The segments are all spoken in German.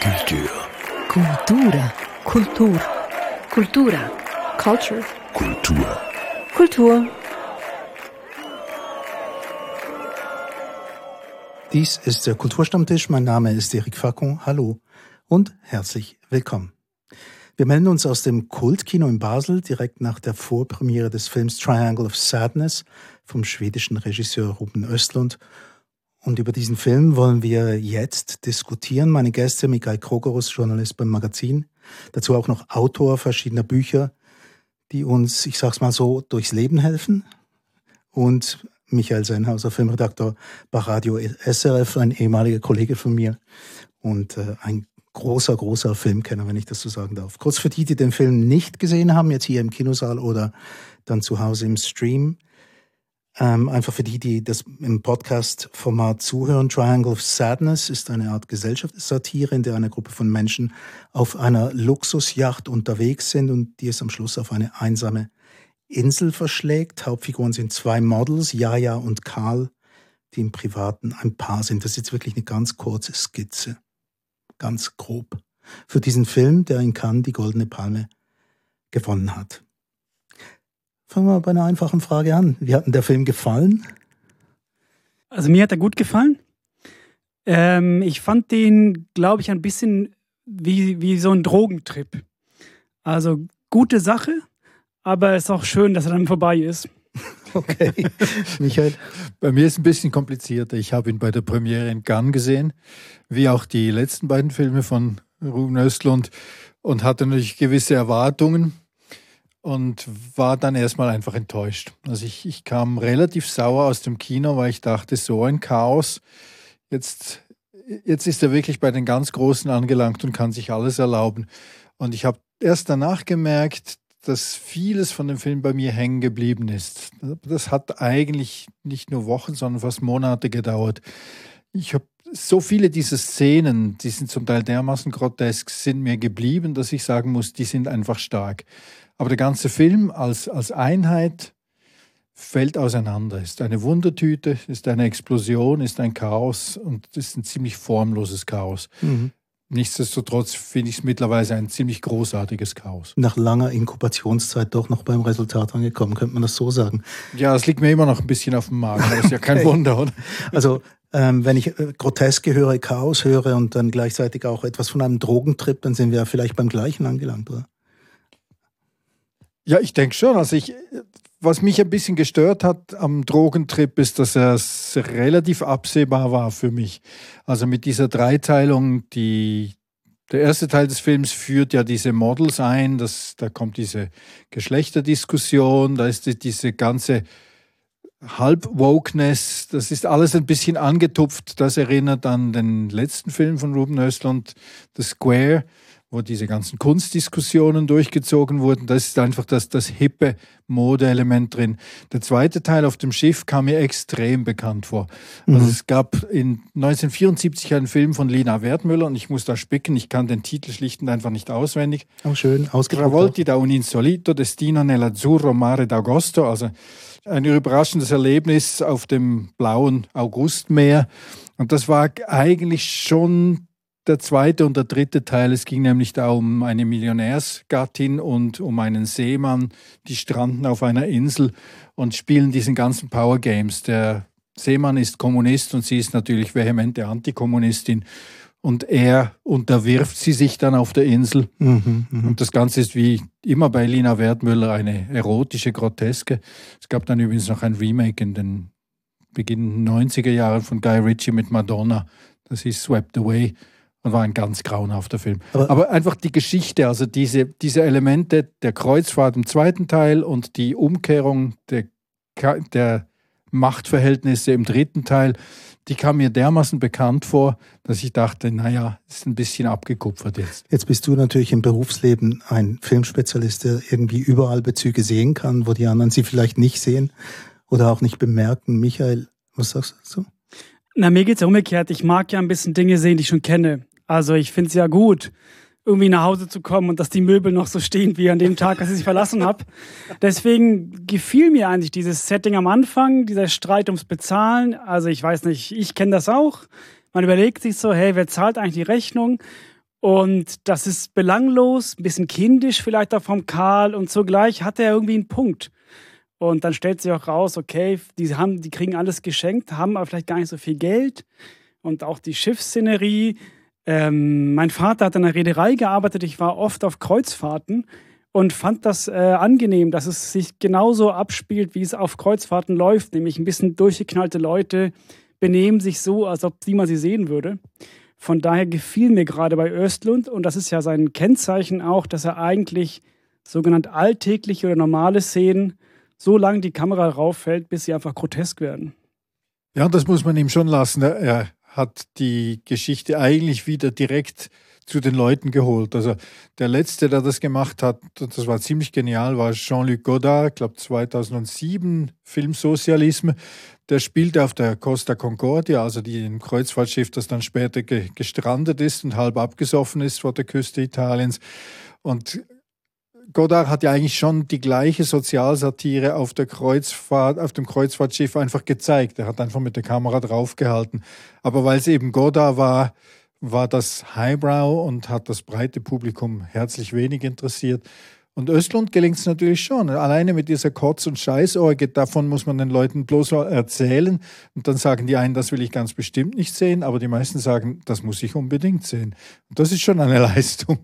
Culture. Cultura. Kultur. Kultura. Culture. Kultur. Kultur. Dies ist der Kulturstammtisch. Mein Name ist Eric Facon. Hallo und herzlich willkommen. Wir melden uns aus dem Kultkino in Basel direkt nach der Vorpremiere des Films Triangle of Sadness vom schwedischen Regisseur Ruben Östlund. Und über diesen Film wollen wir jetzt diskutieren. Meine Gäste Mikael Krogerus, Journalist beim Magazin, dazu auch noch Autor verschiedener Bücher, die uns, ich sag's mal so, durchs Leben helfen. Und Michael Sennhauser, Filmredakteur bei Radio SRF, ein ehemaliger Kollege von mir und äh, ein großer, großer Filmkenner, wenn ich das so sagen darf. Kurz für die, die den Film nicht gesehen haben, jetzt hier im Kinosaal oder dann zu Hause im Stream. Ähm, einfach für die, die das im Podcast-Format zuhören. Triangle of Sadness ist eine Art Gesellschaftssatire, in der eine Gruppe von Menschen auf einer Luxusjacht unterwegs sind und die es am Schluss auf eine einsame Insel verschlägt. Hauptfiguren sind zwei Models, Jaja und Karl, die im Privaten ein Paar sind. Das ist jetzt wirklich eine ganz kurze Skizze. Ganz grob. Für diesen Film, der in Cannes die Goldene Palme gewonnen hat. Fangen wir bei einer einfachen Frage an. Wie hat denn der Film gefallen? Also mir hat er gut gefallen. Ähm, ich fand den, glaube ich, ein bisschen wie, wie so ein Drogentrip. Also gute Sache, aber es ist auch schön, dass er dann vorbei ist. Okay. Michael? Bei mir ist es ein bisschen komplizierter. Ich habe ihn bei der Premiere in Cannes gesehen, wie auch die letzten beiden Filme von Ruben Östlund und hatte natürlich gewisse Erwartungen und war dann erstmal einfach enttäuscht. Also ich, ich kam relativ sauer aus dem Kino, weil ich dachte, so ein Chaos. Jetzt, jetzt ist er wirklich bei den ganz Großen angelangt und kann sich alles erlauben. Und ich habe erst danach gemerkt, dass vieles von dem Film bei mir hängen geblieben ist. Das hat eigentlich nicht nur Wochen, sondern fast Monate gedauert. Ich habe so viele dieser Szenen, die sind zum Teil dermaßen grotesk, sind mir geblieben, dass ich sagen muss, die sind einfach stark. Aber der ganze Film als, als Einheit fällt auseinander. Ist eine Wundertüte, ist eine Explosion, ist ein Chaos und ist ein ziemlich formloses Chaos. Mhm. Nichtsdestotrotz finde ich es mittlerweile ein ziemlich großartiges Chaos. Nach langer Inkubationszeit doch noch beim Resultat angekommen, könnte man das so sagen. Ja, es liegt mir immer noch ein bisschen auf dem Magen, das ist ja kein okay. Wunder, oder? Also, ähm, wenn ich äh, Groteske höre, Chaos höre und dann gleichzeitig auch etwas von einem Drogentrip, dann sind wir ja vielleicht beim gleichen angelangt, oder? Ja, ich denke schon. Also ich, was mich ein bisschen gestört hat am Drogentrip, ist, dass es relativ absehbar war für mich. Also mit dieser Dreiteilung, die der erste Teil des Films führt ja diese Models ein, das, da kommt diese Geschlechterdiskussion, da ist die, diese ganze Halb-Wokeness, das ist alles ein bisschen angetupft. Das erinnert an den letzten Film von Ruben Östlund, The Square wo diese ganzen Kunstdiskussionen durchgezogen wurden. Das ist einfach das, das hippe Modeelement drin. Der zweite Teil auf dem Schiff kam mir extrem bekannt vor. Also mhm. es gab in 1974 einen Film von Lina Wertmüller und ich muss da spicken, ich kann den Titel schlicht und einfach nicht auswendig. Oh, schön, Travolti da un insolito, Destino nell'azzurro mare d'Agosto, also ein überraschendes Erlebnis auf dem blauen Augustmeer. Und das war eigentlich schon der zweite und der dritte Teil. Es ging nämlich da um eine Millionärsgattin und um einen Seemann, die stranden auf einer Insel und spielen diesen ganzen Power Games. Der Seemann ist Kommunist und sie ist natürlich vehemente Antikommunistin. Und er unterwirft sie sich dann auf der Insel. Mhm, mh. Und das Ganze ist wie immer bei Lina Wertmüller eine erotische Groteske. Es gab dann übrigens noch ein Remake in den beginnenden 90er Jahren von Guy Ritchie mit Madonna. Das ist Swept Away und war ein ganz grauenhafter Film. Aber, Aber, einfach die Geschichte, also diese, diese Elemente der Kreuzfahrt im zweiten Teil und die Umkehrung der, der Machtverhältnisse im dritten Teil, die kam mir dermaßen bekannt vor, dass ich dachte, naja, ist ein bisschen abgekupfert jetzt. Jetzt bist du natürlich im Berufsleben ein Filmspezialist, der irgendwie überall Bezüge sehen kann, wo die anderen sie vielleicht nicht sehen oder auch nicht bemerken. Michael, was sagst du dazu? Na, mir geht es ja umgekehrt. Ich mag ja ein bisschen Dinge sehen, die ich schon kenne. Also ich finde es ja gut, irgendwie nach Hause zu kommen und dass die Möbel noch so stehen wie an dem Tag, als ich sie verlassen habe. Deswegen gefiel mir eigentlich dieses Setting am Anfang, dieser Streit ums Bezahlen. Also ich weiß nicht, ich kenne das auch. Man überlegt sich so, hey, wer zahlt eigentlich die Rechnung? Und das ist belanglos, ein bisschen kindisch vielleicht auch vom Karl und zugleich hat er irgendwie einen Punkt. Und dann stellt sich auch raus, okay, die, haben, die kriegen alles geschenkt, haben aber vielleicht gar nicht so viel Geld. Und auch die Schiffsszenerie. Ähm, mein Vater hat in einer Reederei gearbeitet, ich war oft auf Kreuzfahrten und fand das äh, angenehm, dass es sich genauso abspielt, wie es auf Kreuzfahrten läuft, nämlich ein bisschen durchgeknallte Leute benehmen sich so, als ob niemand sie sehen würde. Von daher gefiel mir gerade bei Östlund, und das ist ja sein Kennzeichen auch, dass er eigentlich sogenannt alltägliche oder normale Szenen so lange die Kamera rauffällt, bis sie einfach grotesk werden. Ja, das muss man ihm schon lassen. Er hat die Geschichte eigentlich wieder direkt zu den Leuten geholt. Also der letzte, der das gemacht hat, das war ziemlich genial, war Jean-Luc Godard, ich glaube 2007, Film Sozialisme. Der spielte auf der Costa Concordia, also dem Kreuzfahrtschiff, das dann später ge gestrandet ist und halb abgesoffen ist vor der Küste Italiens. Und Godard hat ja eigentlich schon die gleiche Sozialsatire auf der Kreuzfahrt, auf dem Kreuzfahrtschiff einfach gezeigt. Er hat einfach mit der Kamera draufgehalten. Aber weil es eben Godard war, war das Highbrow und hat das breite Publikum herzlich wenig interessiert. Und Östlund gelingt es natürlich schon. Alleine mit dieser Kotz- und Scheißorgie, davon muss man den Leuten bloß erzählen. Und dann sagen die einen, das will ich ganz bestimmt nicht sehen, aber die meisten sagen, das muss ich unbedingt sehen. Und das ist schon eine Leistung.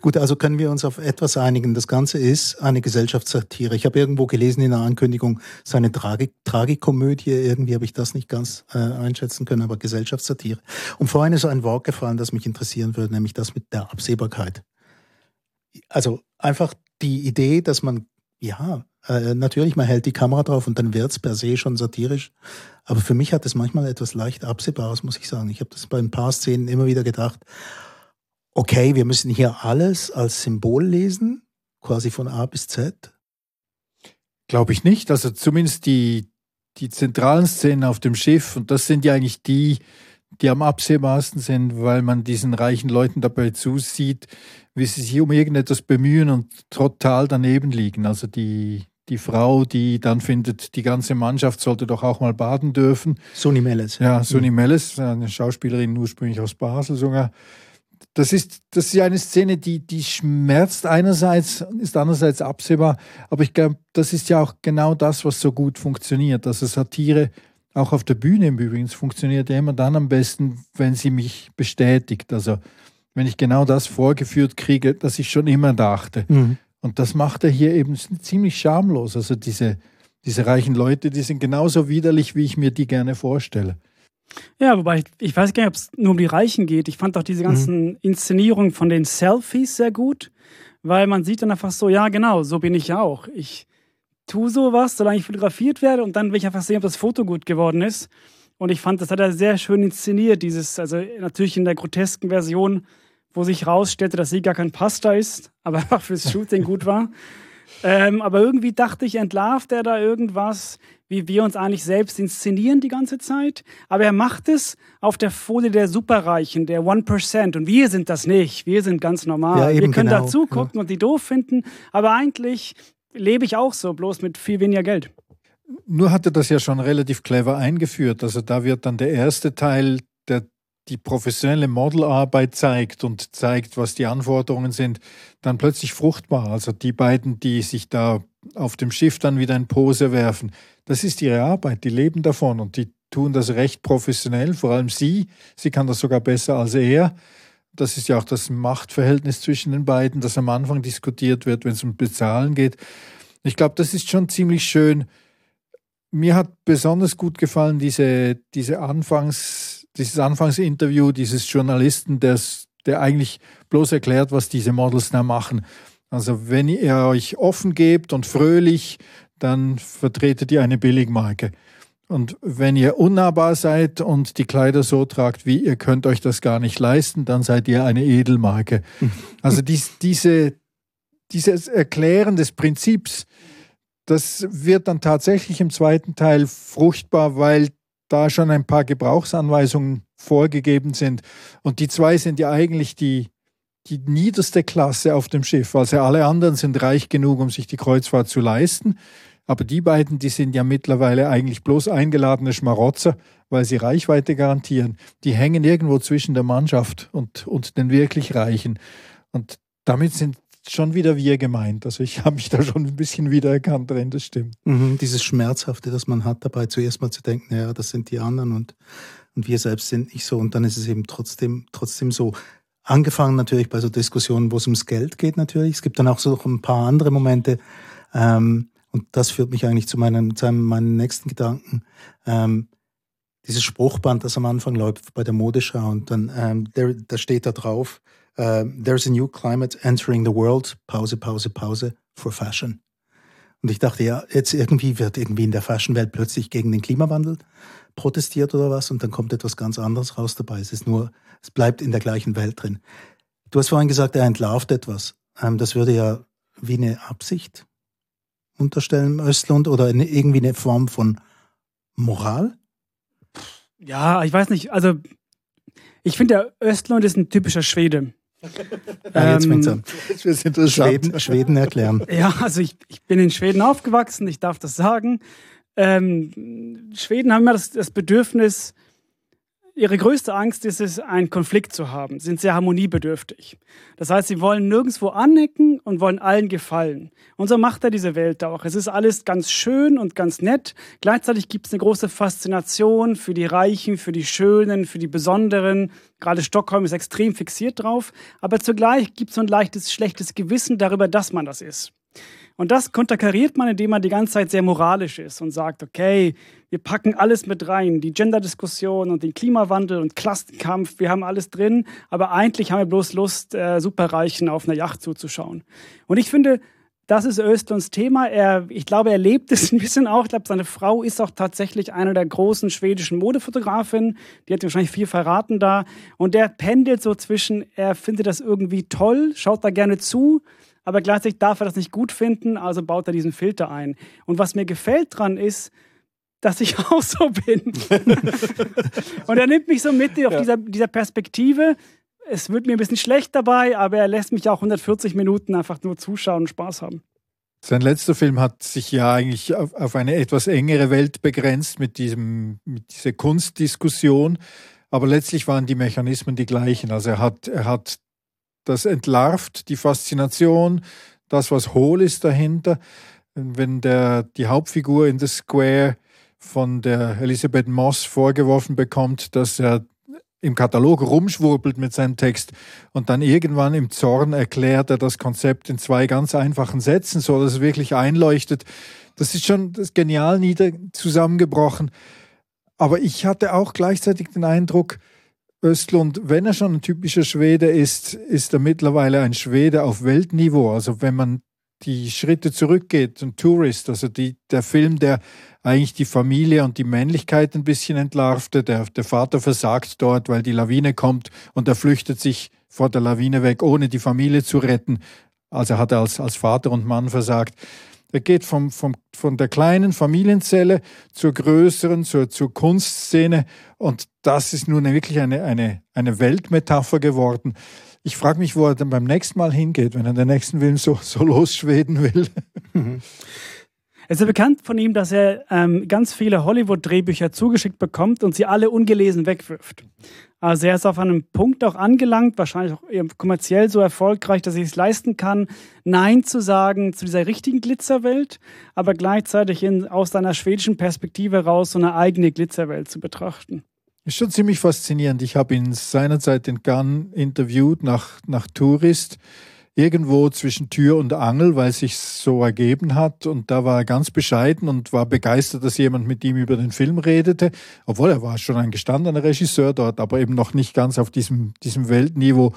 Gut, also können wir uns auf etwas einigen. Das Ganze ist eine Gesellschaftssatire. Ich habe irgendwo gelesen in der Ankündigung, es eine Tragik Tragikomödie. Irgendwie habe ich das nicht ganz äh, einschätzen können, aber Gesellschaftssatire. Und vorhin ist so ein Wort gefallen, das mich interessieren würde, nämlich das mit der Absehbarkeit. Also einfach die Idee, dass man, ja, äh, natürlich, man hält die Kamera drauf und dann wird es per se schon satirisch. Aber für mich hat es manchmal etwas leicht Absehbares, muss ich sagen. Ich habe das bei ein paar Szenen immer wieder gedacht okay, wir müssen hier alles als Symbol lesen, quasi von A bis Z? Glaube ich nicht. Also zumindest die, die zentralen Szenen auf dem Schiff, und das sind ja eigentlich die, die am absehbarsten sind, weil man diesen reichen Leuten dabei zusieht, wie sie sich um irgendetwas bemühen und total daneben liegen. Also die, die Frau, die dann findet, die ganze Mannschaft sollte doch auch mal baden dürfen. Soni Melles. Ja, Soni mhm. Melles, eine Schauspielerin ursprünglich aus Basel sogar das ist, das ist ja eine Szene, die, die schmerzt einerseits, ist andererseits absehbar. Aber ich glaube, das ist ja auch genau das, was so gut funktioniert. Also Satire, auch auf der Bühne im Übrigen, funktioniert ja immer dann am besten, wenn sie mich bestätigt. Also wenn ich genau das vorgeführt kriege, das ich schon immer dachte. Mhm. Und das macht er hier eben ziemlich schamlos. Also diese, diese reichen Leute, die sind genauso widerlich, wie ich mir die gerne vorstelle. Ja, wobei ich, ich weiß gar nicht, ob es nur um die Reichen geht. Ich fand auch diese ganzen mhm. Inszenierungen von den Selfies sehr gut, weil man sieht dann einfach so, ja genau, so bin ich ja auch. Ich tue sowas, solange ich fotografiert werde und dann will ich einfach sehen, ob das Foto gut geworden ist. Und ich fand, das hat er sehr schön inszeniert, dieses, also natürlich in der grotesken Version, wo sich rausstellte, dass sie gar kein Pasta ist, aber einfach fürs Shooting gut war. Ähm, aber irgendwie dachte ich, entlarvt er da irgendwas, wie wir uns eigentlich selbst inszenieren die ganze Zeit. Aber er macht es auf der Folie der Superreichen, der 1%. Und wir sind das nicht. Wir sind ganz normal. Ja, wir können genau. da zugucken ja. und die doof finden. Aber eigentlich lebe ich auch so, bloß mit viel weniger Geld. Nur hat er das ja schon relativ clever eingeführt. Also da wird dann der erste Teil, die professionelle Modelarbeit zeigt und zeigt, was die Anforderungen sind, dann plötzlich fruchtbar. Also die beiden, die sich da auf dem Schiff dann wieder in Pose werfen, das ist ihre Arbeit, die leben davon und die tun das recht professionell, vor allem sie. Sie kann das sogar besser als er. Das ist ja auch das Machtverhältnis zwischen den beiden, das am Anfang diskutiert wird, wenn es um Bezahlen geht. Ich glaube, das ist schon ziemlich schön. Mir hat besonders gut gefallen diese, diese Anfangs, dieses Anfangsinterview dieses Journalisten, der eigentlich bloß erklärt, was diese Models da machen. Also wenn ihr euch offen gebt und fröhlich dann vertretet ihr eine Billigmarke. Und wenn ihr unnahbar seid und die Kleider so tragt, wie ihr könnt euch das gar nicht leisten, dann seid ihr eine Edelmarke. Also dies, diese, dieses Erklären des Prinzips, das wird dann tatsächlich im zweiten Teil fruchtbar, weil da schon ein paar Gebrauchsanweisungen vorgegeben sind. Und die zwei sind ja eigentlich die, die niederste Klasse auf dem Schiff. Also alle anderen sind reich genug, um sich die Kreuzfahrt zu leisten. Aber die beiden, die sind ja mittlerweile eigentlich bloß eingeladene Schmarotzer, weil sie Reichweite garantieren. Die hängen irgendwo zwischen der Mannschaft und, und den wirklich Reichen. Und damit sind schon wieder wir gemeint. Also ich habe mich da schon ein bisschen wiedererkannt drin, das stimmt. Mhm, dieses Schmerzhafte, das man hat dabei, zuerst mal zu denken, ja, das sind die anderen und, und wir selbst sind nicht so. Und dann ist es eben trotzdem, trotzdem so. Angefangen natürlich bei so Diskussionen, wo es ums Geld geht natürlich. Es gibt dann auch so ein paar andere Momente. Ähm, und das führt mich eigentlich zu meinem, zu meinem nächsten Gedanken. Ähm, dieses Spruchband, das am Anfang läuft bei der Modeschau und dann, ähm, da steht da drauf, uh, there's a new climate entering the world, Pause, Pause, Pause, for fashion. Und ich dachte, ja, jetzt irgendwie wird irgendwie in der Fashionwelt plötzlich gegen den Klimawandel protestiert oder was und dann kommt etwas ganz anderes raus dabei. Es ist nur, es bleibt in der gleichen Welt drin. Du hast vorhin gesagt, er entlarvt etwas. Ähm, das würde ja wie eine Absicht unterstellen, Östlund, oder irgendwie eine Form von Moral? Ja, ich weiß nicht. Also, ich finde, der Östlund ist ein typischer Schwede. Ja, jetzt fängt's an. Schweden, Schweden erklären. Ja, also ich, ich bin in Schweden aufgewachsen, ich darf das sagen. Ähm, Schweden haben immer das, das Bedürfnis, ihre größte Angst ist es, einen Konflikt zu haben, sind sehr harmoniebedürftig. Das heißt, sie wollen nirgendwo anecken und wollen allen gefallen. Und so macht er diese Welt auch. Es ist alles ganz schön und ganz nett. Gleichzeitig gibt es eine große Faszination für die Reichen, für die Schönen, für die Besonderen. Gerade Stockholm ist extrem fixiert drauf. Aber zugleich gibt es so ein leichtes, schlechtes Gewissen darüber, dass man das ist. Und das konterkariert man, indem man die ganze Zeit sehr moralisch ist und sagt, okay, wir packen alles mit rein, die Gender-Diskussion und den Klimawandel und Klassenkampf, wir haben alles drin, aber eigentlich haben wir bloß Lust, äh, Superreichen auf einer Yacht zuzuschauen. Und ich finde, das ist Östlunds Thema. Er, ich glaube, er lebt es ein bisschen auch. Ich glaube, seine Frau ist auch tatsächlich eine der großen schwedischen Modefotografinnen. Die hat wahrscheinlich viel verraten da. Und der pendelt so zwischen, er findet das irgendwie toll, schaut da gerne zu, aber gleichzeitig darf er das nicht gut finden, also baut er diesen Filter ein. Und was mir gefällt dran ist, dass ich auch so bin. und er nimmt mich so mit auf ja. dieser, dieser Perspektive. Es wird mir ein bisschen schlecht dabei, aber er lässt mich auch 140 Minuten einfach nur zuschauen und Spaß haben. Sein letzter Film hat sich ja eigentlich auf, auf eine etwas engere Welt begrenzt mit, diesem, mit dieser Kunstdiskussion. Aber letztlich waren die Mechanismen die gleichen. Also er hat, er hat das entlarvt die Faszination, das, was hohl ist dahinter. Wenn der, die Hauptfigur in The Square von der Elisabeth Moss vorgeworfen bekommt, dass er im Katalog rumschwurbelt mit seinem Text und dann irgendwann im Zorn erklärt er das Konzept in zwei ganz einfachen Sätzen, so dass es wirklich einleuchtet. Das ist schon das genial nieder zusammengebrochen. Aber ich hatte auch gleichzeitig den Eindruck, Östlund, wenn er schon ein typischer Schwede ist, ist er mittlerweile ein Schwede auf Weltniveau. Also wenn man die Schritte zurückgeht und Tourist, also die, der Film, der eigentlich die Familie und die Männlichkeit ein bisschen entlarvte. Der, der Vater versagt dort, weil die Lawine kommt und er flüchtet sich vor der Lawine weg, ohne die Familie zu retten. Also hat er als, als Vater und Mann versagt. Er geht vom, vom, von der kleinen Familienzelle zur größeren, zur, zur Kunstszene. Und das ist nun wirklich eine, eine, eine Weltmetapher geworden. Ich frage mich, wo er dann beim nächsten Mal hingeht, wenn er den nächsten Film so, so losschweden will. Es ist bekannt von ihm, dass er ähm, ganz viele Hollywood-Drehbücher zugeschickt bekommt und sie alle ungelesen wegwirft. Also er ist auf einem Punkt auch angelangt, wahrscheinlich auch kommerziell so erfolgreich, dass er es leisten kann, Nein zu sagen zu dieser richtigen Glitzerwelt, aber gleichzeitig in, aus seiner schwedischen Perspektive raus so eine eigene Glitzerwelt zu betrachten. Ist schon ziemlich faszinierend. Ich habe ihn seinerzeit in Cannes interviewt nach, nach Tourist irgendwo zwischen Tür und Angel, weil sich so ergeben hat. Und da war er ganz bescheiden und war begeistert, dass jemand mit ihm über den Film redete. Obwohl er war schon ein gestandener Regisseur dort, aber eben noch nicht ganz auf diesem, diesem Weltniveau.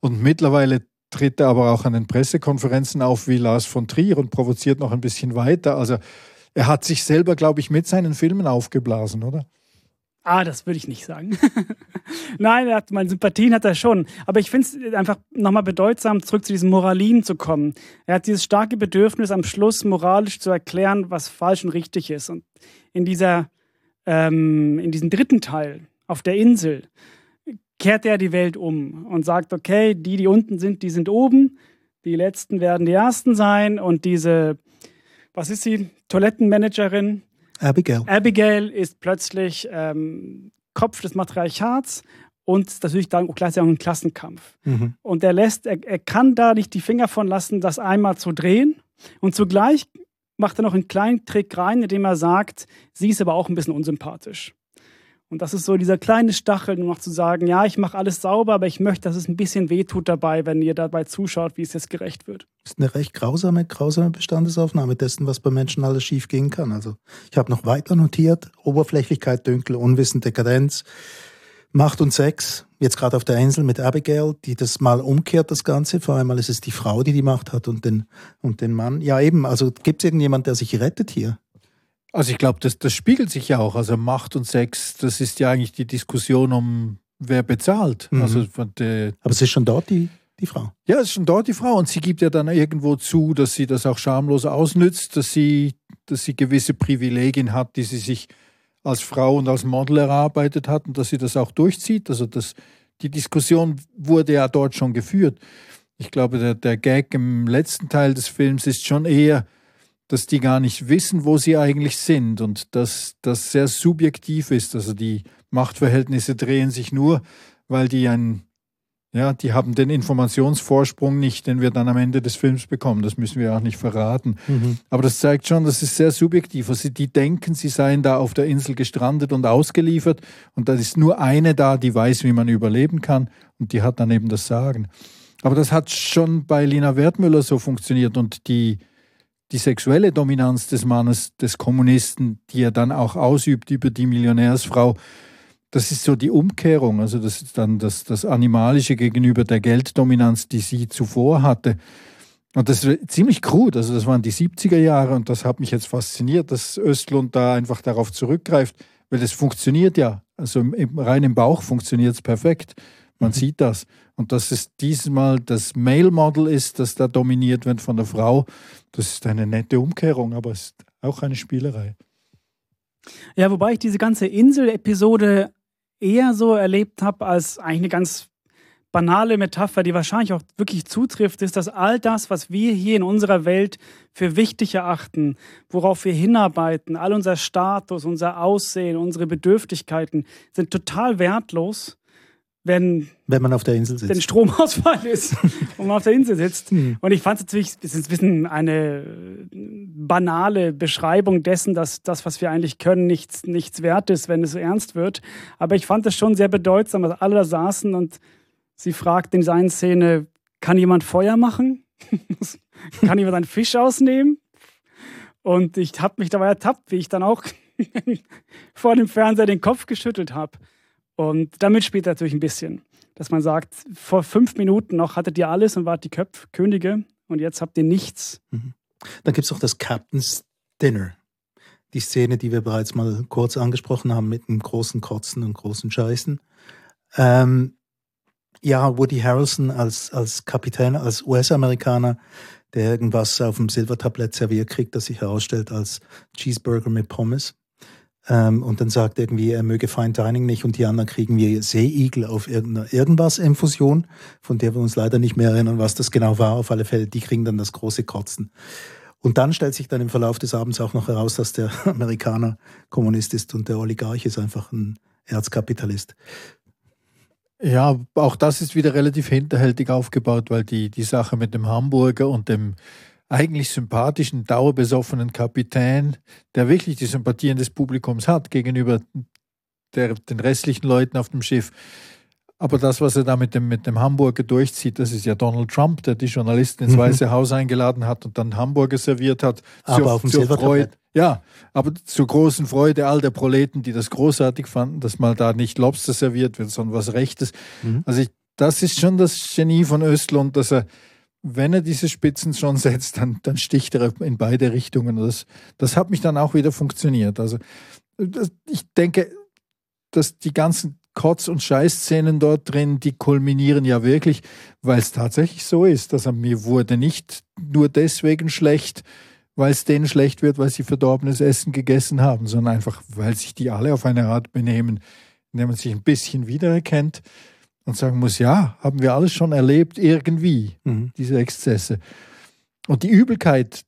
Und mittlerweile tritt er aber auch an den Pressekonferenzen auf wie Lars von Trier und provoziert noch ein bisschen weiter. Also er hat sich selber, glaube ich, mit seinen Filmen aufgeblasen, oder? Ah, das würde ich nicht sagen. Nein, er hat, meine Sympathien hat er schon. Aber ich finde es einfach nochmal bedeutsam, zurück zu diesem Moralin zu kommen. Er hat dieses starke Bedürfnis, am Schluss moralisch zu erklären, was falsch und richtig ist. Und in, dieser, ähm, in diesem dritten Teil, auf der Insel, kehrt er die Welt um und sagt, okay, die, die unten sind, die sind oben. Die Letzten werden die Ersten sein. Und diese was ist sie? Toilettenmanagerin. Abigail. Abigail ist plötzlich ähm, Kopf des Matriarchats und natürlich dann auch gleichzeitig auch ein Klassenkampf. Mhm. Und er lässt, er, er kann da nicht die Finger von lassen, das einmal zu drehen. Und zugleich macht er noch einen kleinen Trick rein, indem er sagt, sie ist aber auch ein bisschen unsympathisch. Und das ist so dieser kleine Stachel, nur noch zu sagen, ja, ich mache alles sauber, aber ich möchte, dass es ein bisschen wehtut dabei, wenn ihr dabei zuschaut, wie es jetzt gerecht wird. Das ist eine recht grausame, grausame Bestandesaufnahme dessen, was bei Menschen alles schief gehen kann. Also ich habe noch weiter notiert, Oberflächlichkeit, Dünkel, Unwissen, Dekadenz, Macht und Sex, jetzt gerade auf der Insel mit Abigail, die das mal umkehrt, das Ganze. Vor allem ist es die Frau, die die Macht hat und den, und den Mann. Ja, eben, also gibt es irgendjemand, der sich rettet hier? Also ich glaube, das, das spiegelt sich ja auch. Also Macht und Sex, das ist ja eigentlich die Diskussion um, wer bezahlt. Mhm. Also der, Aber es ist schon dort die, die Frau. ja, es ist schon dort die Frau und sie gibt ja dann irgendwo zu, dass sie das auch schamlos ausnützt, dass sie, dass sie gewisse Privilegien hat, die sie sich als Frau und als Model erarbeitet hat und dass sie das auch durchzieht. Also das, die Diskussion wurde ja dort schon geführt. Ich glaube, der, der Gag im letzten Teil des Films ist schon eher, dass die gar nicht wissen, wo sie eigentlich sind und dass das sehr subjektiv ist. Also die Machtverhältnisse drehen sich nur, weil die ein, ja, die haben den Informationsvorsprung nicht, den wir dann am Ende des Films bekommen. Das müssen wir auch nicht verraten. Mhm. Aber das zeigt schon, das ist sehr subjektiv. Also die denken, sie seien da auf der Insel gestrandet und ausgeliefert und da ist nur eine da, die weiß, wie man überleben kann und die hat dann eben das Sagen. Aber das hat schon bei Lina Wertmüller so funktioniert und die, die sexuelle Dominanz des Mannes, des Kommunisten, die er dann auch ausübt über die Millionärsfrau, das ist so die Umkehrung. Also das ist dann das, das Animalische gegenüber der Gelddominanz, die sie zuvor hatte. Und das ist ziemlich krud. Also das waren die 70er Jahre und das hat mich jetzt fasziniert, dass Östlund da einfach darauf zurückgreift, weil das funktioniert ja. Also im, im, rein im Bauch funktioniert es perfekt. Man Mhm. sieht das. Und dass es diesmal das Male-Model ist, das da dominiert wird von der Frau, das ist eine nette Umkehrung, aber es ist auch eine Spielerei. Ja, wobei ich diese ganze Insel-Episode eher so erlebt habe als eigentlich eine ganz banale Metapher, die wahrscheinlich auch wirklich zutrifft, ist, dass all das, was wir hier in unserer Welt für wichtig erachten, worauf wir hinarbeiten, all unser Status, unser Aussehen, unsere Bedürftigkeiten, sind total wertlos, wenn Wenn man auf der Insel wenn sitzt. Stromausfall ist und man auf der Insel sitzt. Mhm. Und ich fand es natürlich, es ist ein bisschen eine äh, banale Beschreibung dessen, dass das, was wir eigentlich können, nichts, nichts wert ist, wenn es so ernst wird. Aber ich fand es schon sehr bedeutsam, dass alle da saßen und sie fragt in dieser einen Szene, kann jemand Feuer machen? kann jemand einen Fisch ausnehmen? Und ich habe mich dabei ertappt, wie ich dann auch vor dem Fernseher den Kopf geschüttelt habe. Und damit spielt er natürlich ein bisschen, dass man sagt, vor fünf Minuten noch hattet ihr alles und wart die Köpf Könige und jetzt habt ihr nichts. Dann gibt es auch das Captain's Dinner. Die Szene, die wir bereits mal kurz angesprochen haben mit dem großen Kotzen und großen Scheißen. Ähm, ja, Woody Harrelson als, als Kapitän, als US-Amerikaner, der irgendwas auf dem Silbertablett serviert kriegt, das sich herausstellt als Cheeseburger mit Pommes. Ähm, und dann sagt irgendwie, er möge Fine Dining nicht und die anderen kriegen wir Seeigel auf irgendeine Irgendwas-Infusion, von der wir uns leider nicht mehr erinnern, was das genau war. Auf alle Fälle, die kriegen dann das große Kotzen. Und dann stellt sich dann im Verlauf des Abends auch noch heraus, dass der Amerikaner Kommunist ist und der Oligarch ist einfach ein Erzkapitalist. Ja, auch das ist wieder relativ hinterhältig aufgebaut, weil die, die Sache mit dem Hamburger und dem eigentlich sympathischen, dauerbesoffenen Kapitän, der wirklich die Sympathien des Publikums hat gegenüber der, den restlichen Leuten auf dem Schiff. Aber das, was er da mit dem, mit dem Hamburger durchzieht, das ist ja Donald Trump, der die Journalisten ins Mhm. Weiße Haus eingeladen hat und dann Hamburger serviert hat. Aber auf dem zur. Freude, ja, aber zur großen Freude all der Proleten, die das großartig fanden, dass mal da nicht Lobster serviert wird, sondern was Rechtes. Mhm. Also ich, das ist schon das Genie von Östlund, dass er, wenn er diese Spitzen schon setzt, dann, dann sticht er in beide Richtungen. Das, das hat mich dann auch wieder funktioniert. Also das, ich denke, dass die ganzen Kotz- und Scheißszenen dort drin, die kulminieren ja wirklich, weil es tatsächlich so ist. Also mir wurde nicht nur deswegen schlecht, weil es denen schlecht wird, weil sie verdorbenes Essen gegessen haben, sondern einfach, weil sich die alle auf eine Art benehmen, in der man sich ein bisschen wiedererkennt und sagen muss, ja, haben wir alles schon erlebt, irgendwie, Mhm. diese Exzesse. Und die Übelkeit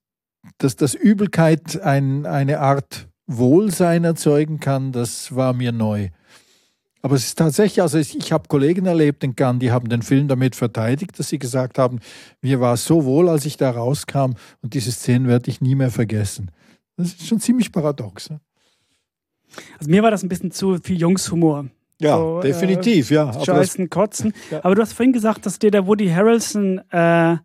dass das Übelkeit ein, eine Art Wohlsein erzeugen kann, das war mir neu. Aber es ist tatsächlich, also ich habe Kollegen erlebt in Cannes, die haben den Film damit verteidigt, dass sie gesagt haben, mir war es so wohl, als ich da rauskam und diese Szenen werde ich nie mehr vergessen. Das ist schon ziemlich paradox. Ne? Also mir war das ein bisschen zu viel Jungshumor. Ja, so, definitiv, äh, ja. Scheißen, Kotzen. Ja. Aber du hast vorhin gesagt, dass dir der Woody Harrelson äh,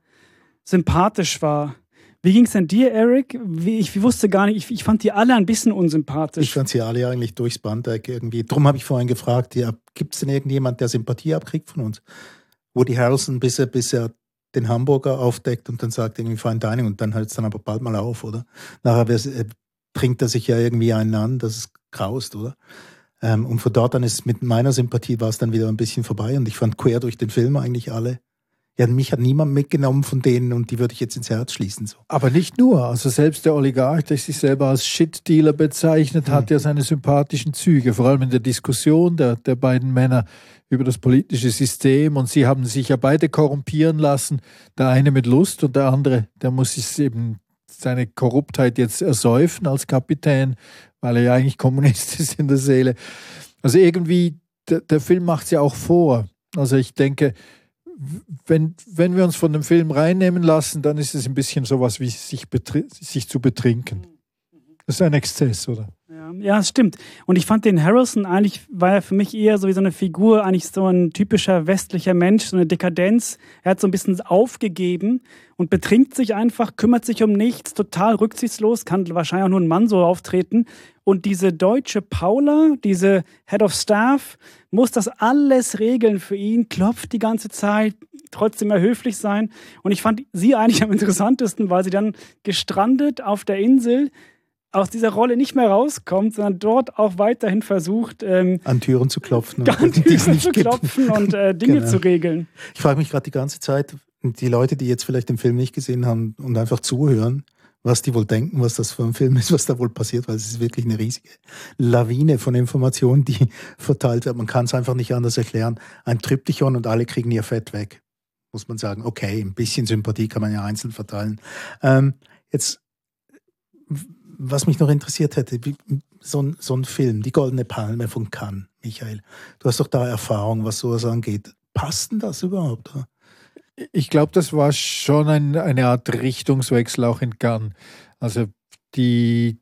sympathisch war. Wie ging es denn dir, Eric? Wie, ich, ich wusste gar nicht, ich, ich, fand die alle ein bisschen unsympathisch. Ich fand sie alle eigentlich durchs Band irgendwie. Drum habe ich vorhin gefragt, ja, gibt es denn irgendjemand, der Sympathie abkriegt von uns? Wo die Harrelson, bis er, bis er den Hamburger aufdeckt und dann sagt irgendwie Fine Dining und dann hört es dann aber bald mal auf, oder? Nachher äh, trinkt er sich ja irgendwie einen an, das ist graust, oder? Ähm, und von dort an ist mit meiner Sympathie war es dann wieder ein bisschen vorbei und ich fand quer durch den Film eigentlich alle ja, mich hat niemand mitgenommen von denen und die würde ich jetzt ins Herz schließen. So. Aber nicht nur. Also selbst der Oligarch, der sich selber als Shit-Dealer bezeichnet, mhm. hat ja seine sympathischen Züge, vor allem in der Diskussion der, der beiden Männer über das politische System. Und sie haben sich ja beide korrumpieren lassen. Der eine mit Lust und der andere, der muss sich eben seine Korruptheit jetzt ersäufen als Kapitän, weil er ja eigentlich Kommunist ist in der Seele. Also irgendwie, der, der Film macht es ja auch vor. Also ich denke, wenn, wenn wir uns von dem Film reinnehmen lassen, dann ist es ein bisschen sowas wie sich, sich zu betrinken. Das ist ein Exzess, oder? Ja, ja, stimmt. Und ich fand den Harrison eigentlich, war er für mich eher so wie so eine Figur, eigentlich so ein typischer westlicher Mensch, so eine Dekadenz. Er hat so ein bisschen aufgegeben und betrinkt sich einfach, kümmert sich um nichts, total rücksichtslos, kann wahrscheinlich auch nur ein Mann so auftreten. Und diese deutsche Paula, diese Head of Staff, muss das alles regeln für ihn, klopft die ganze Zeit, trotzdem mehr höflich sein. Und ich fand sie eigentlich am interessantesten, weil sie dann gestrandet auf der Insel aus dieser Rolle nicht mehr rauskommt, sondern dort auch weiterhin versucht, ähm, an Türen zu klopfen, und an Türen zu klopfen und äh, Dinge genau. zu regeln. Ich frage mich gerade die ganze Zeit, die Leute, die jetzt vielleicht den Film nicht gesehen haben und einfach zuhören, was die wohl denken, was das für ein Film ist, was da wohl passiert, weil es ist wirklich eine riesige Lawine von Informationen, die verteilt wird. Man kann es einfach nicht anders erklären. Ein Tryptychon und alle kriegen ihr Fett weg. Muss man sagen, okay, ein bisschen Sympathie kann man ja einzeln verteilen. Ähm, jetzt was mich noch interessiert hätte, wie, so, ein, so ein Film, Die Goldene Palme von Cannes, Michael. Du hast doch da Erfahrung, was sowas angeht. Passt denn das überhaupt? Oder? Ich glaube, das war schon ein, eine Art Richtungswechsel auch in Cannes. Also die,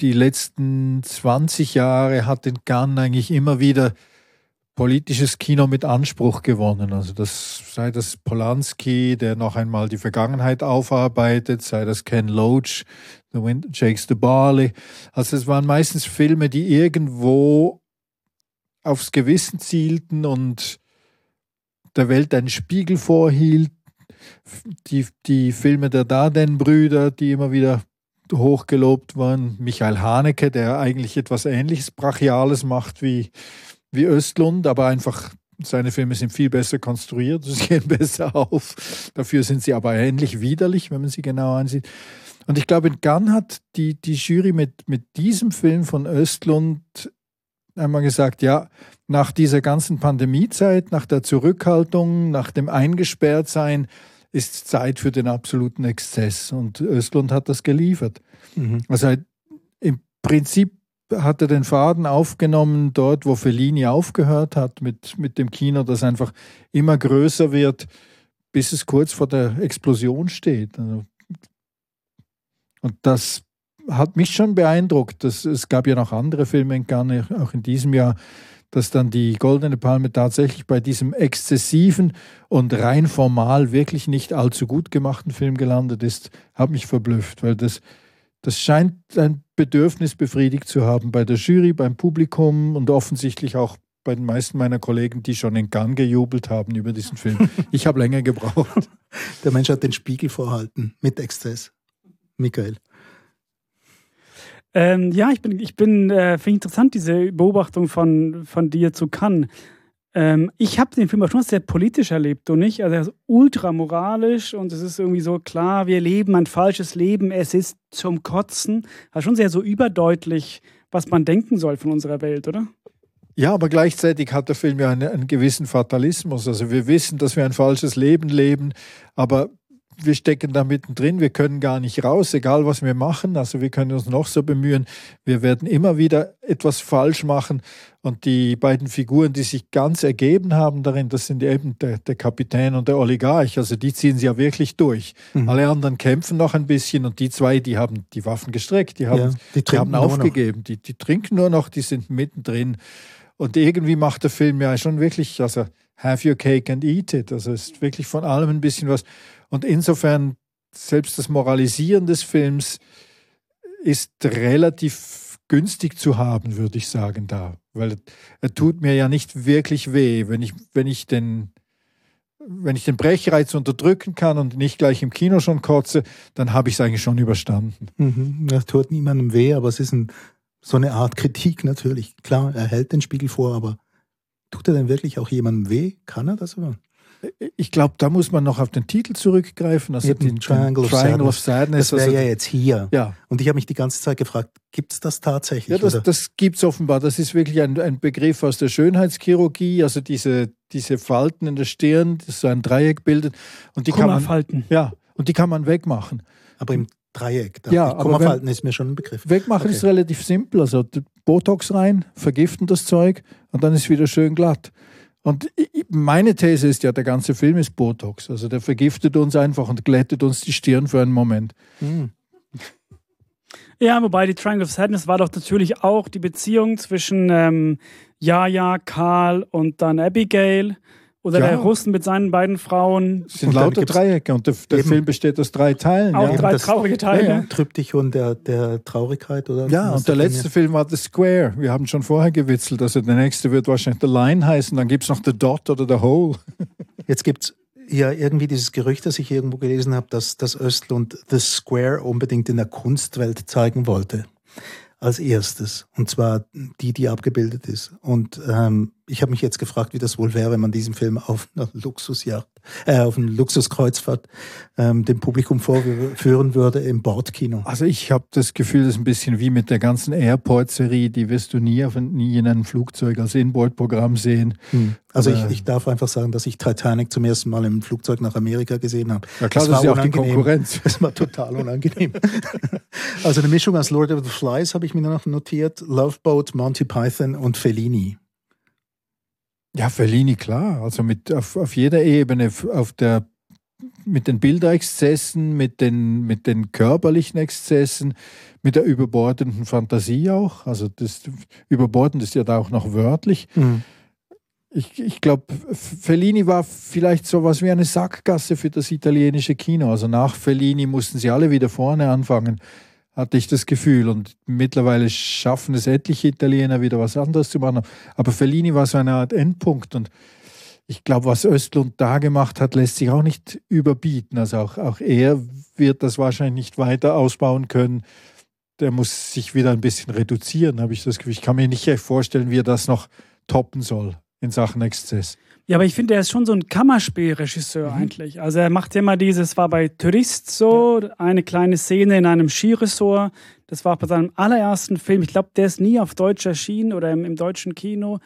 die letzten 20 Jahre hat in Cannes eigentlich immer wieder politisches Kino mit Anspruch gewonnen. Also das sei das Polanski, der noch einmal die Vergangenheit aufarbeitet, sei das Ken Loach, The Wind Shakes the Barley. Also es waren meistens Filme, die irgendwo aufs Gewissen zielten und der Welt einen Spiegel vorhielt. Die, die Filme der Darden-Brüder, die immer wieder hochgelobt waren. Michael Haneke, der eigentlich etwas Ähnliches Brachiales macht wie wie Östlund, aber einfach seine Filme sind viel besser konstruiert, sie gehen besser auf. Dafür sind sie aber ähnlich widerlich, wenn man sie genau ansieht. Und ich glaube, in Cannes hat die, die Jury mit, mit diesem Film von Östlund einmal gesagt, ja, nach dieser ganzen Pandemiezeit, nach der Zurückhaltung, nach dem Eingesperrtsein, ist Zeit für den absoluten Exzess. Und Östlund hat das geliefert. Mhm. Also im Prinzip hat er den Faden aufgenommen, dort, wo Fellini aufgehört hat, mit, mit dem Kino, das einfach immer größer wird, bis es kurz vor der Explosion steht. Also, und das hat mich schon beeindruckt. Das, es gab ja noch andere Filme in Cannes, auch in diesem Jahr, dass dann die Goldene Palme tatsächlich bei diesem exzessiven und rein formal wirklich nicht allzu gut gemachten Film gelandet ist, hat mich verblüfft, weil das das scheint ein Bedürfnis befriedigt zu haben bei der Jury, beim Publikum und offensichtlich auch bei den meisten meiner Kollegen, die schon in Gang gejubelt haben über diesen Film. Ich habe länger gebraucht. Der Mensch hat den Spiegel vorhalten mit Exzess. Michael. Ähm, ja, ich bin, ich bin, äh, finde interessant, diese Beobachtung von, von dir zu Cannes. Ähm, ich habe den Film auch schon sehr politisch erlebt und nicht, also er ist ultra moralisch und es ist irgendwie so klar, wir leben ein falsches Leben, es ist zum Kotzen. Also schon sehr so überdeutlich, was man denken soll von unserer Welt, oder? Ja, aber gleichzeitig hat der Film ja einen, einen gewissen Fatalismus. Also wir wissen, dass wir ein falsches Leben leben, aber wir stecken da mittendrin, wir können gar nicht raus, egal was wir machen. Also wir können uns noch so bemühen. Wir werden immer wieder etwas falsch machen. Und die beiden Figuren, die sich ganz ergeben haben darin, das sind eben der, der Kapitän und der Oligarch. Also die ziehen sie ja wirklich durch. Mhm. Alle anderen kämpfen noch ein bisschen und die zwei, die haben die Waffen gestreckt, die haben, ja, die die haben aufgegeben. Die, die trinken nur noch, die sind mittendrin. Und irgendwie macht der Film ja schon wirklich, also have your cake and eat it. Also es ist wirklich von allem ein bisschen was. Und insofern, selbst das Moralisieren des Films ist relativ günstig zu haben, würde ich sagen, da. Weil er tut mir ja nicht wirklich weh, wenn ich, wenn ich den wenn ich den Brechreiz unterdrücken kann und nicht gleich im Kino schon kotze, dann habe ich es eigentlich schon überstanden. Mhm, das tut niemandem weh, aber es ist ein, so eine Art Kritik natürlich. Klar, er hält den Spiegel vor, aber tut er denn wirklich auch jemandem weh? Kann er das überhaupt? ich glaube, da muss man noch auf den Titel zurückgreifen. Also den Triangle, Triangle of Sadness. Das wäre also, ja jetzt hier. Ja. Und ich habe mich die ganze Zeit gefragt, gibt es das tatsächlich? Ja, das, das gibt es offenbar. Das ist wirklich ein, ein Begriff aus der Schönheitschirurgie, also diese, diese Falten in der Stirn, das so ein Dreieck bildet. Und die kann man, Falten. Ja, und die kann man wegmachen. Aber im Dreieck. Ja, Kommafalten ist mir schon ein Begriff. Wegmachen okay. ist relativ simpel. Also Botox rein, vergiften das Zeug und dann ist wieder schön glatt. Und meine These ist ja, der ganze Film ist Botox. Also der vergiftet uns einfach und glättet uns die Stirn für einen Moment. Mhm. Ja, wobei die Triangle of Sadness war doch natürlich auch die Beziehung zwischen ähm, Jaja, Karl und dann Abigail. Oder ja. der Russen mit seinen beiden Frauen. Es sind lauter Dreiecke und der, der Film besteht aus drei Teilen. Auch ja. drei traurige Teile. Ja, Triptychon der, der Traurigkeit, oder? Ja, und der letzte Film war The Square. Wir haben schon vorher gewitzelt. Also der nächste wird wahrscheinlich The Line heißen. Dann gibt es noch The Dot oder The Hole. Jetzt gibt es ja irgendwie dieses Gerücht, das ich irgendwo gelesen habe, dass, dass Östlund The Square unbedingt in der Kunstwelt zeigen wollte als erstes. Und zwar die, die abgebildet ist. Und ähm, ich habe mich jetzt gefragt, wie das wohl wäre, wenn man diesen Film auf einer Luxusjacht, äh, auf einer Luxuskreuzfahrt ähm, dem Publikum vorführen würde im Bordkino. Also ich habe das Gefühl, das ist ein bisschen wie mit der ganzen Airport-Serie, die wirst du nie, auf, nie in einem Flugzeug als Inboard-Programm sehen. Hm. Also ich, ich, darf einfach sagen, dass ich Titanic zum ersten Mal im Flugzeug nach Amerika gesehen habe. Ja klar, das, das ist ja auch die Konkurrenz. Das war total unangenehm. also eine Mischung aus Lord of the Flies habe ich mir noch notiert, Love Boat, Monty Python und Fellini. Ja, Fellini, klar. Also mit, auf, auf jeder Ebene, auf der, mit den Bilderexzessen, mit den, mit den körperlichen Exzessen, mit der überbordenden Fantasie auch. Also das überbordend ist ja da auch noch wörtlich. Mhm. Ich, ich glaube, Fellini war vielleicht so was wie eine Sackgasse für das italienische Kino. Also nach Fellini mussten sie alle wieder vorne anfangen hatte ich das Gefühl. Und mittlerweile schaffen es etliche Italiener wieder was anderes zu machen. Aber Fellini war so eine Art Endpunkt. Und ich glaube, was Östlund da gemacht hat, lässt sich auch nicht überbieten. Also auch, auch er wird das wahrscheinlich nicht weiter ausbauen können. Der muss sich wieder ein bisschen reduzieren, habe ich das Gefühl. Ich kann mir nicht vorstellen, wie er das noch toppen soll in Sachen Exzess. Ja, aber ich finde, er ist schon so ein Kammerspielregisseur mhm. eigentlich. Also er macht immer dieses, war bei Tourist so, ja. eine kleine Szene in einem Skiresort. Das war bei seinem allerersten Film. Ich glaube, der ist nie auf Deutsch erschienen oder im, im deutschen Kino.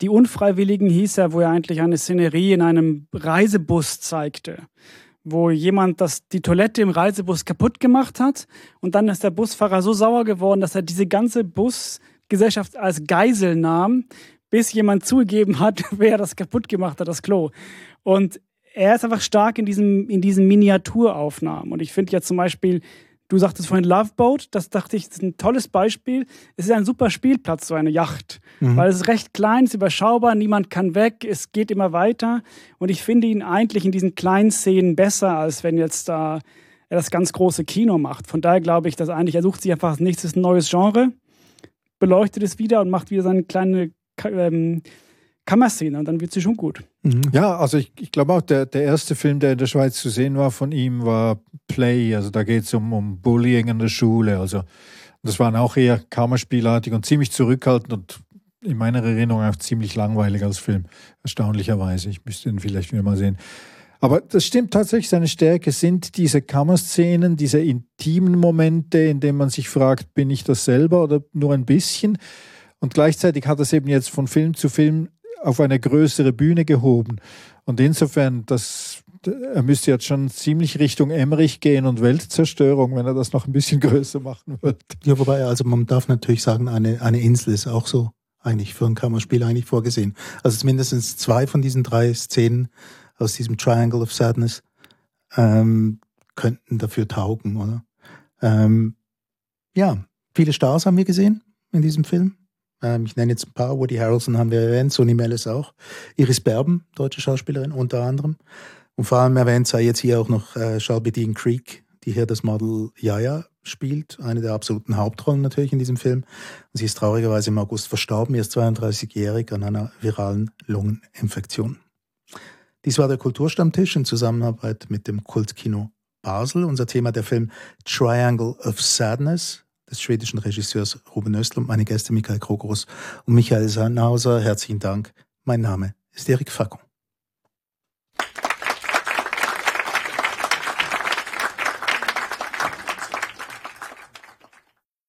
Die Unfreiwilligen hieß er, wo er eigentlich eine Szenerie in einem Reisebus zeigte wo jemand das, die Toilette im Reisebus kaputt gemacht hat und dann ist der Busfahrer so sauer geworden, dass er diese ganze Busgesellschaft als Geisel nahm, bis jemand zugegeben hat, wer das kaputt gemacht hat, das Klo. Und er ist einfach stark in, diesem, in diesen Miniaturaufnahmen. Und ich finde ja zum Beispiel, du sagtest vorhin Love Boat, das dachte ich, das ist ein tolles Beispiel. Es ist ein super Spielplatz, so eine Yacht. Mhm. Weil es ist recht klein, es ist überschaubar, niemand kann weg, es geht immer weiter. Und ich finde ihn eigentlich in diesen kleinen Szenen besser, als wenn jetzt da er das ganz große Kino macht. Von daher glaube ich, dass eigentlich er sucht sich einfach als nächstes ein neues Genre, beleuchtet es wieder und macht wieder seine kleine ähm, Kammerszene und dann wird sie schon gut. Mhm. Ja, also ich, ich glaube auch, der, der erste Film, der in der Schweiz zu sehen war von ihm, war Play. Also da geht es um, um Bullying in der Schule. Also das waren auch eher Kammerspielartig und ziemlich zurückhaltend und in meiner Erinnerung auch ziemlich langweilig als Film. Erstaunlicherweise. Ich müsste ihn vielleicht wieder mal sehen. Aber das stimmt tatsächlich, seine Stärke sind diese Kammerszenen, diese intimen Momente, in denen man sich fragt, bin ich das selber oder nur ein bisschen? Und gleichzeitig hat es eben jetzt von Film zu Film auf eine größere Bühne gehoben. Und insofern, das er müsste jetzt schon ziemlich Richtung Emmerich gehen und Weltzerstörung, wenn er das noch ein bisschen größer machen würde. Ja, wobei, also man darf natürlich sagen, eine, eine Insel ist auch so eigentlich für ein Kammerspiel eigentlich vorgesehen. Also mindestens zwei von diesen drei Szenen aus diesem Triangle of Sadness ähm, könnten dafür taugen, oder? Ähm, ja, viele Stars haben wir gesehen in diesem Film. Ähm, ich nenne jetzt ein paar. Woody Harrelson haben wir erwähnt, Sonny Mellis auch. Iris Berben, deutsche Schauspielerin unter anderem. Und vor allem erwähnt sei jetzt hier auch noch äh, Shelby Dean Creek, die hier das Model Yaya spielt, eine der absoluten Hauptrollen natürlich in diesem Film. Und sie ist traurigerweise im August verstorben, erst 32-jährig an einer viralen Lungeninfektion. Dies war der Kulturstammtisch in Zusammenarbeit mit dem Kultkino Basel. Unser Thema der Film Triangle of Sadness des schwedischen Regisseurs Ruben Östlund, meine Gäste Michael Krogerus und Michael Sannhauser. Herzlichen Dank. Mein Name ist Erik Fackung.